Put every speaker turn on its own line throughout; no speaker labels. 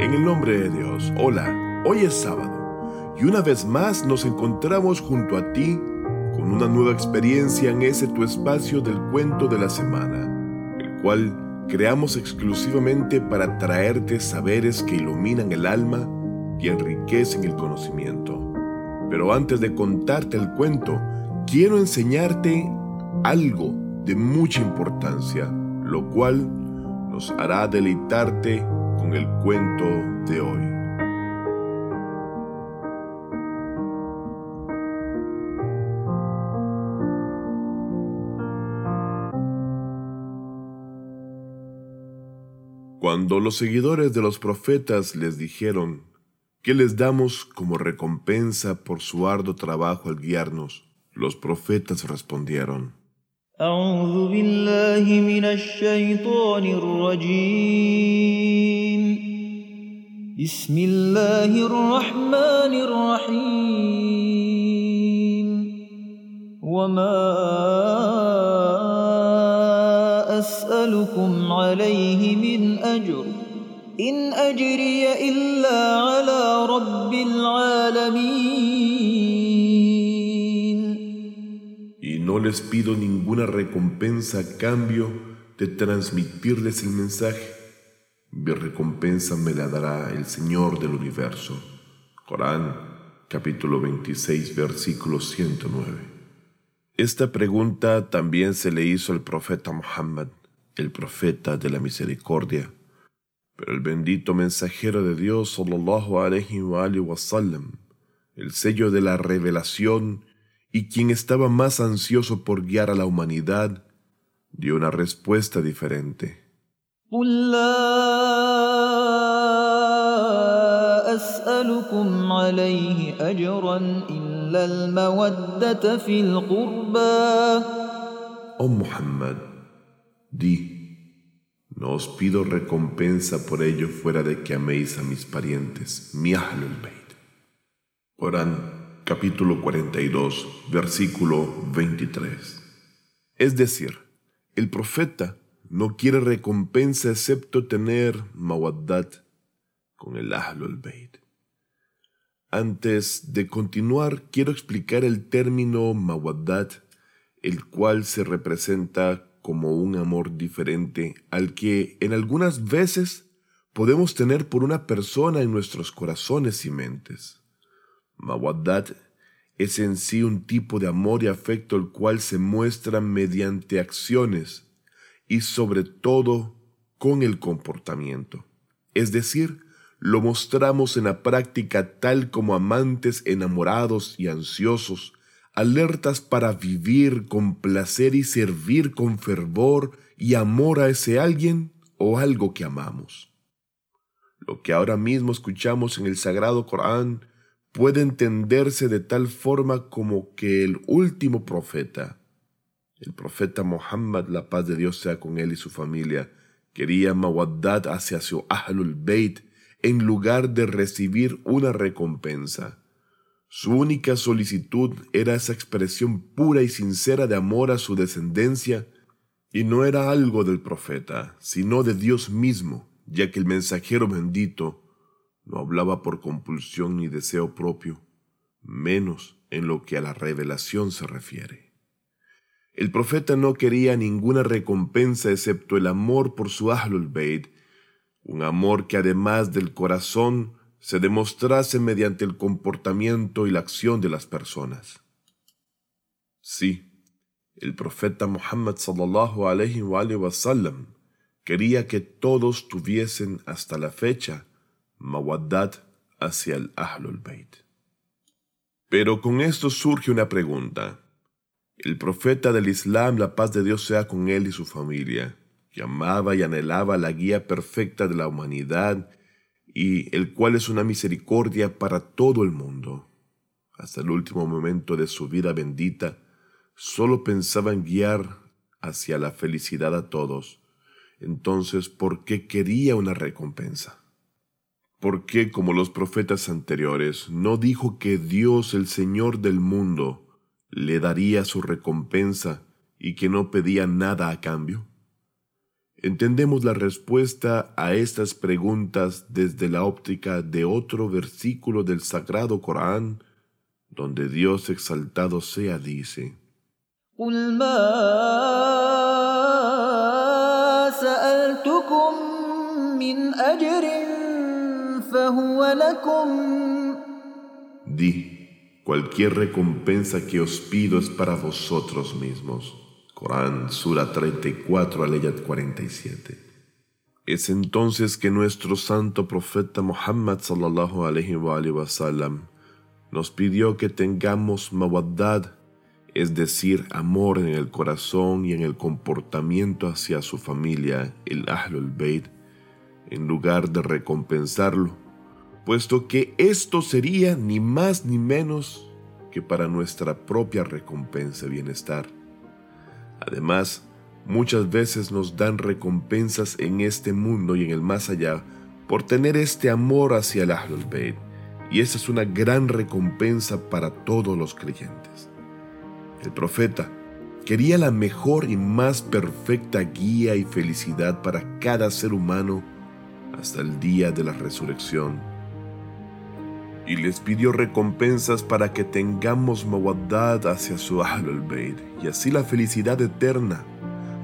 En el nombre de Dios, hola, hoy es sábado y una vez más nos encontramos junto a ti con una nueva experiencia en ese tu espacio del cuento de la semana, el cual creamos exclusivamente para traerte saberes que iluminan el alma y enriquecen el conocimiento. Pero antes de contarte el cuento, quiero enseñarte algo de mucha importancia, lo cual nos hará deleitarte con el cuento de hoy. Cuando los seguidores de los profetas les dijeron, ¿qué les damos como recompensa por su arduo trabajo al guiarnos? Los profetas respondieron,
أعوذ بالله من الشيطان الرجيم. بسم الله الرحمن الرحيم. وما أسألكم عليه من أجر. إن أجري إلا على رب العالمين.
No les pido ninguna recompensa a cambio de transmitirles el mensaje. Mi recompensa me la dará el Señor del universo. Corán, capítulo 26, versículo 109. Esta pregunta también se le hizo al profeta Muhammad, el profeta de la misericordia. Pero el bendito mensajero de Dios, sallallahu alaihi wa sallam, el sello de la revelación y quien estaba más ansioso por guiar a la humanidad, dio una respuesta diferente. Oh Muhammad, di, no os pido recompensa por ello fuera de que améis a mis parientes, mi Ahlul Bayt. Corán capítulo 42, versículo 23. Es decir, el profeta no quiere recompensa excepto tener mawaddat con el Ahlul Bayt. Antes de continuar, quiero explicar el término mawaddat, el cual se representa como un amor diferente al que en algunas veces podemos tener por una persona en nuestros corazones y mentes. Mawaddat es en sí un tipo de amor y afecto el cual se muestra mediante acciones y sobre todo con el comportamiento. Es decir, lo mostramos en la práctica tal como amantes enamorados y ansiosos, alertas para vivir con placer y servir con fervor y amor a ese alguien o algo que amamos. Lo que ahora mismo escuchamos en el Sagrado Corán puede entenderse de tal forma como que el último profeta, el profeta Muhammad, la paz de Dios sea con él y su familia, quería mawaddad hacia su Ahlul Bayt en lugar de recibir una recompensa. Su única solicitud era esa expresión pura y sincera de amor a su descendencia, y no era algo del profeta, sino de Dios mismo, ya que el mensajero bendito no hablaba por compulsión ni deseo propio, menos en lo que a la revelación se refiere. El profeta no quería ninguna recompensa excepto el amor por su Ahlul Bayt, un amor que además del corazón se demostrase mediante el comportamiento y la acción de las personas. Sí, el profeta Muhammad sallallahu alaihi wa sallam quería que todos tuviesen hasta la fecha mawaddat hacia el Ahlul Bayt. Pero con esto surge una pregunta. El profeta del Islam, la paz de Dios sea con él y su familia, que amaba y anhelaba la guía perfecta de la humanidad y el cual es una misericordia para todo el mundo. Hasta el último momento de su vida bendita, solo pensaba en guiar hacia la felicidad a todos. Entonces, ¿por qué quería una recompensa? ¿Por qué, como los profetas anteriores, no dijo que Dios, el Señor del mundo, le daría su recompensa y que no pedía nada a cambio? entendemos la respuesta a estas preguntas desde la óptica de otro versículo del Sagrado Corán, donde Dios exaltado sea dice, Di, cualquier recompensa que os pido es para vosotros mismos. Corán, Sura 34, Aleyat 47. Es entonces que nuestro santo profeta Muhammad sallallahu alaihi wa sallam nos pidió que tengamos mawaddad, es decir, amor en el corazón y en el comportamiento hacia su familia, el Ahlul Bayt, en lugar de recompensarlo, puesto que esto sería ni más ni menos que para nuestra propia recompensa y bienestar. Además, muchas veces nos dan recompensas en este mundo y en el más allá por tener este amor hacia el Ahlul Bayt, y esa es una gran recompensa para todos los creyentes. El profeta quería la mejor y más perfecta guía y felicidad para cada ser humano hasta el día de la resurrección. Y les pidió recompensas para que tengamos mawaddad hacia su Ahlul Bayt, y así la felicidad eterna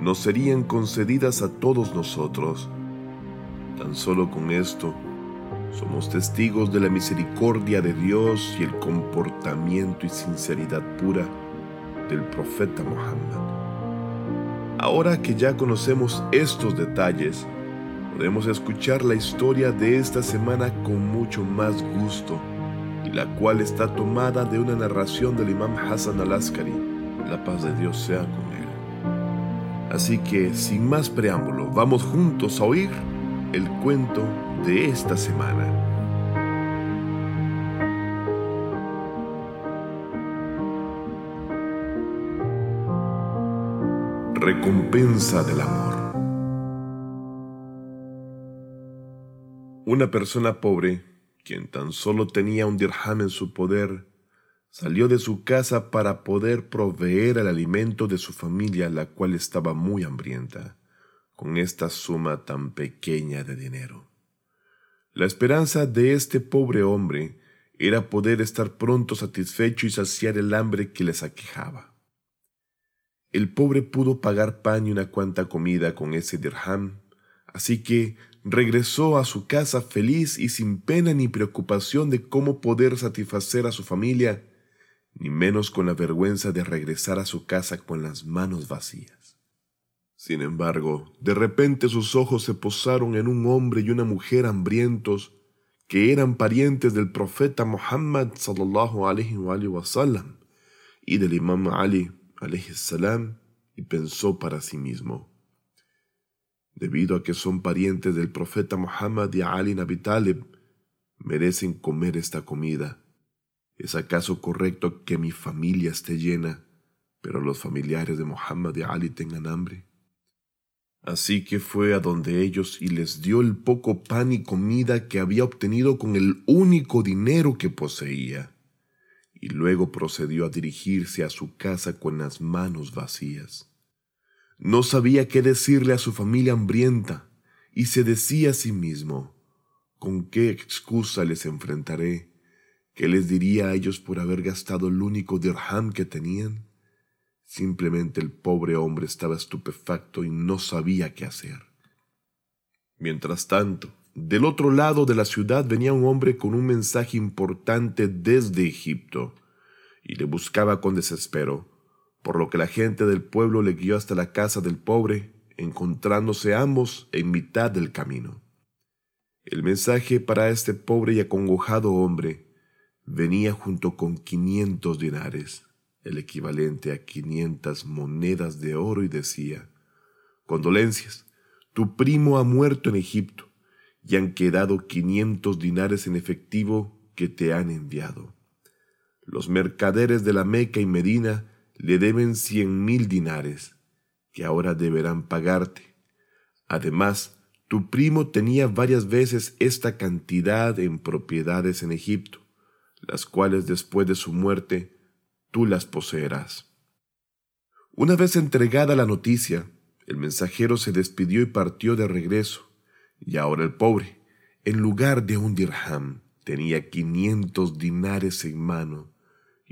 nos serían concedidas a todos nosotros. Tan solo con esto, somos testigos de la misericordia de Dios y el comportamiento y sinceridad pura del profeta Muhammad. Ahora que ya conocemos estos detalles, podemos escuchar la historia de esta semana con mucho más gusto, y la cual está tomada de una narración del imam Hassan al-Askari, la paz de Dios sea con él. Así que, sin más preámbulo, vamos juntos a oír el cuento de esta semana. Recompensa del amor. Una persona pobre, quien tan solo tenía un dirham en su poder, salió de su casa para poder proveer el alimento de su familia, la cual estaba muy hambrienta, con esta suma tan pequeña de dinero. La esperanza de este pobre hombre era poder estar pronto satisfecho y saciar el hambre que les aquejaba. El pobre pudo pagar pan y una cuanta comida con ese dirham, así que regresó a su casa feliz y sin pena ni preocupación de cómo poder satisfacer a su familia, ni menos con la vergüenza de regresar a su casa con las manos vacías. Sin embargo, de repente sus ojos se posaron en un hombre y una mujer hambrientos que eran parientes del profeta Muhammad sallallahu alaihi wa sallam y del imam Ali salam y pensó para sí mismo debido a que son parientes del profeta Muhammad y Ali Nabi merecen comer esta comida. ¿Es acaso correcto que mi familia esté llena, pero los familiares de Muhammad y Ali tengan hambre? Así que fue a donde ellos y les dio el poco pan y comida que había obtenido con el único dinero que poseía, y luego procedió a dirigirse a su casa con las manos vacías. No sabía qué decirle a su familia hambrienta y se decía a sí mismo, ¿con qué excusa les enfrentaré? ¿Qué les diría a ellos por haber gastado el único dirham que tenían? Simplemente el pobre hombre estaba estupefacto y no sabía qué hacer. Mientras tanto, del otro lado de la ciudad venía un hombre con un mensaje importante desde Egipto y le buscaba con desespero por lo que la gente del pueblo le guió hasta la casa del pobre, encontrándose ambos en mitad del camino. El mensaje para este pobre y acongojado hombre venía junto con quinientos dinares, el equivalente a quinientas monedas de oro, y decía, Condolencias, tu primo ha muerto en Egipto, y han quedado quinientos dinares en efectivo que te han enviado. Los mercaderes de la Meca y Medina le deben cien mil dinares, que ahora deberán pagarte. Además, tu primo tenía varias veces esta cantidad en propiedades en Egipto, las cuales después de su muerte tú las poseerás. Una vez entregada la noticia, El mensajero se despidió y partió de regreso, y ahora el pobre, en lugar de un dirham, tenía quinientos dinares en mano,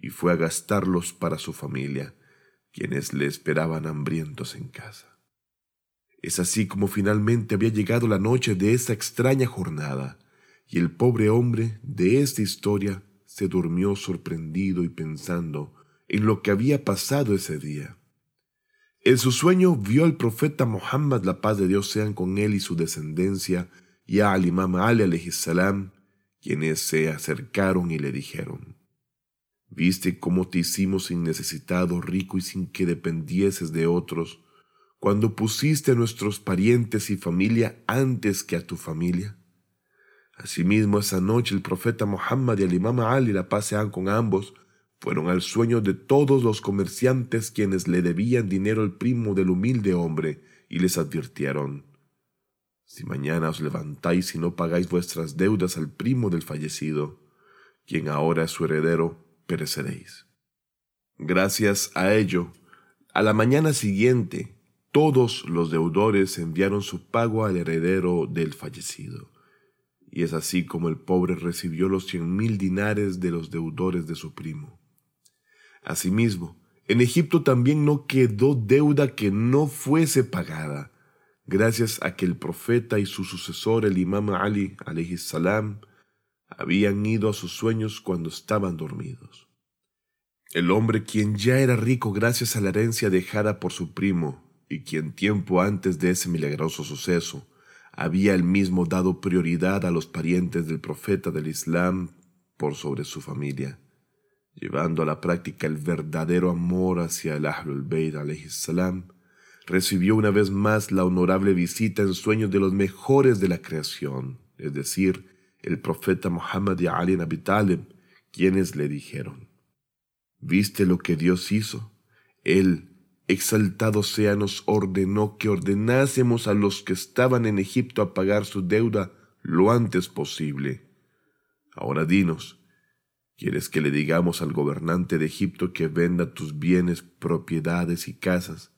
y fue a gastarlos para su familia, quienes le esperaban hambrientos en casa. Es así como finalmente había llegado la noche de esa extraña jornada, y el pobre hombre de esta historia se durmió sorprendido y pensando en lo que había pasado ese día. En su sueño vio al profeta Muhammad, la paz de Dios sean con él y su descendencia, y al imam Ali salam, quienes se acercaron y le dijeron, ¿Viste cómo te hicimos innecesitado, rico y sin que dependieses de otros, cuando pusiste a nuestros parientes y familia antes que a tu familia? Asimismo, esa noche el profeta Muhammad y el imam Ali, la paz sean con ambos, fueron al sueño de todos los comerciantes quienes le debían dinero al primo del humilde hombre y les advirtieron, si mañana os levantáis y no pagáis vuestras deudas al primo del fallecido, quien ahora es su heredero, pereceréis. Gracias a ello, a la mañana siguiente, todos los deudores enviaron su pago al heredero del fallecido y es así como el pobre recibió los cien mil dinares de los deudores de su primo. Asimismo, en Egipto también no quedó deuda que no fuese pagada, gracias a que el profeta y su sucesor, el imam Ali, salam, habían ido a sus sueños cuando estaban dormidos. El hombre quien ya era rico gracias a la herencia dejada por su primo, y quien tiempo antes de ese milagroso suceso había él mismo dado prioridad a los parientes del profeta del Islam por sobre su familia, llevando a la práctica el verdadero amor hacia el Ahlul Bayt salam, recibió una vez más la honorable visita en sueños de los mejores de la creación, es decir, el profeta Muhammad y Ali Abi Talib, quienes le dijeron, ¿Viste lo que Dios hizo? Él exaltado sea, nos ordenó que ordenásemos a los que estaban en Egipto a pagar su deuda lo antes posible. Ahora dinos, ¿quieres que le digamos al gobernante de Egipto que venda tus bienes, propiedades y casas,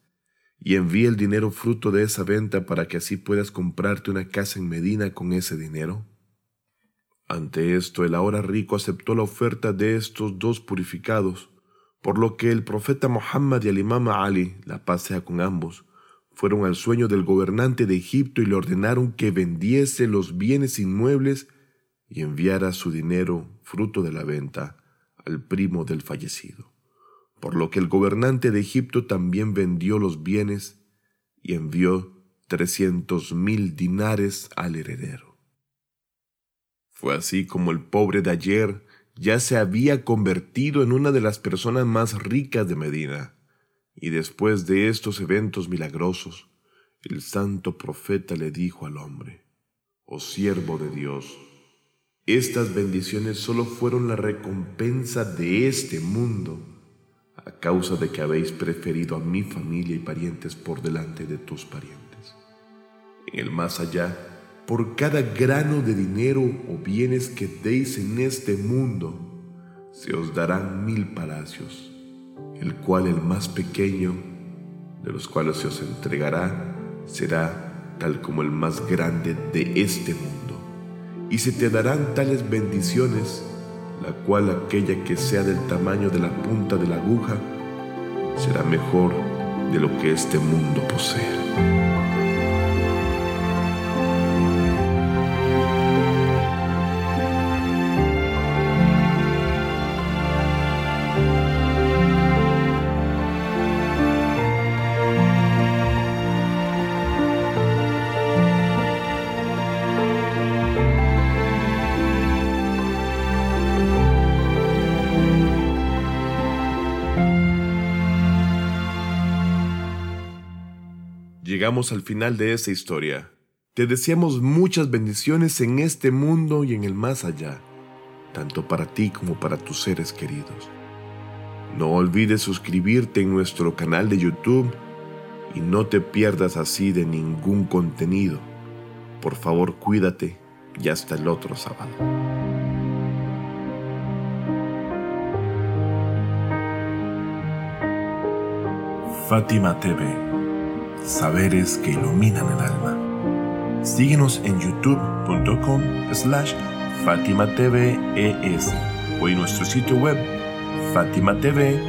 y envíe el dinero fruto de esa venta para que así puedas comprarte una casa en Medina con ese dinero? Ante esto, el ahora rico aceptó la oferta de estos dos purificados, por lo que el profeta Muhammad y el imam Ali, la paz sea con ambos, fueron al sueño del gobernante de Egipto y le ordenaron que vendiese los bienes inmuebles y enviara su dinero, fruto de la venta, al primo del fallecido. Por lo que el gobernante de Egipto también vendió los bienes y envió trescientos mil dinares al heredero. Fue así como el pobre de ayer ya se había convertido en una de las personas más ricas de Medina. Y después de estos eventos milagrosos, el santo profeta le dijo al hombre, Oh siervo de Dios, estas bendiciones solo fueron la recompensa de este mundo, a causa de que habéis preferido a mi familia y parientes por delante de tus parientes. En el más allá, por cada grano de dinero o bienes que deis en este mundo, se os darán mil palacios, el cual el más pequeño de los cuales se os entregará será tal como el más grande de este mundo. Y se te darán tales bendiciones, la cual aquella que sea del tamaño de la punta de la aguja, será mejor de lo que este mundo posea. Llegamos al final de esta historia. Te deseamos muchas bendiciones en este mundo y en el más allá, tanto para ti como para tus seres queridos. No olvides suscribirte en nuestro canal de YouTube y no te pierdas así de ningún contenido. Por favor, cuídate y hasta el otro sábado.
Fátima TV
saberes que iluminan el alma. Síguenos en youtube.com slash Fátima o en nuestro sitio web fatimatv.es.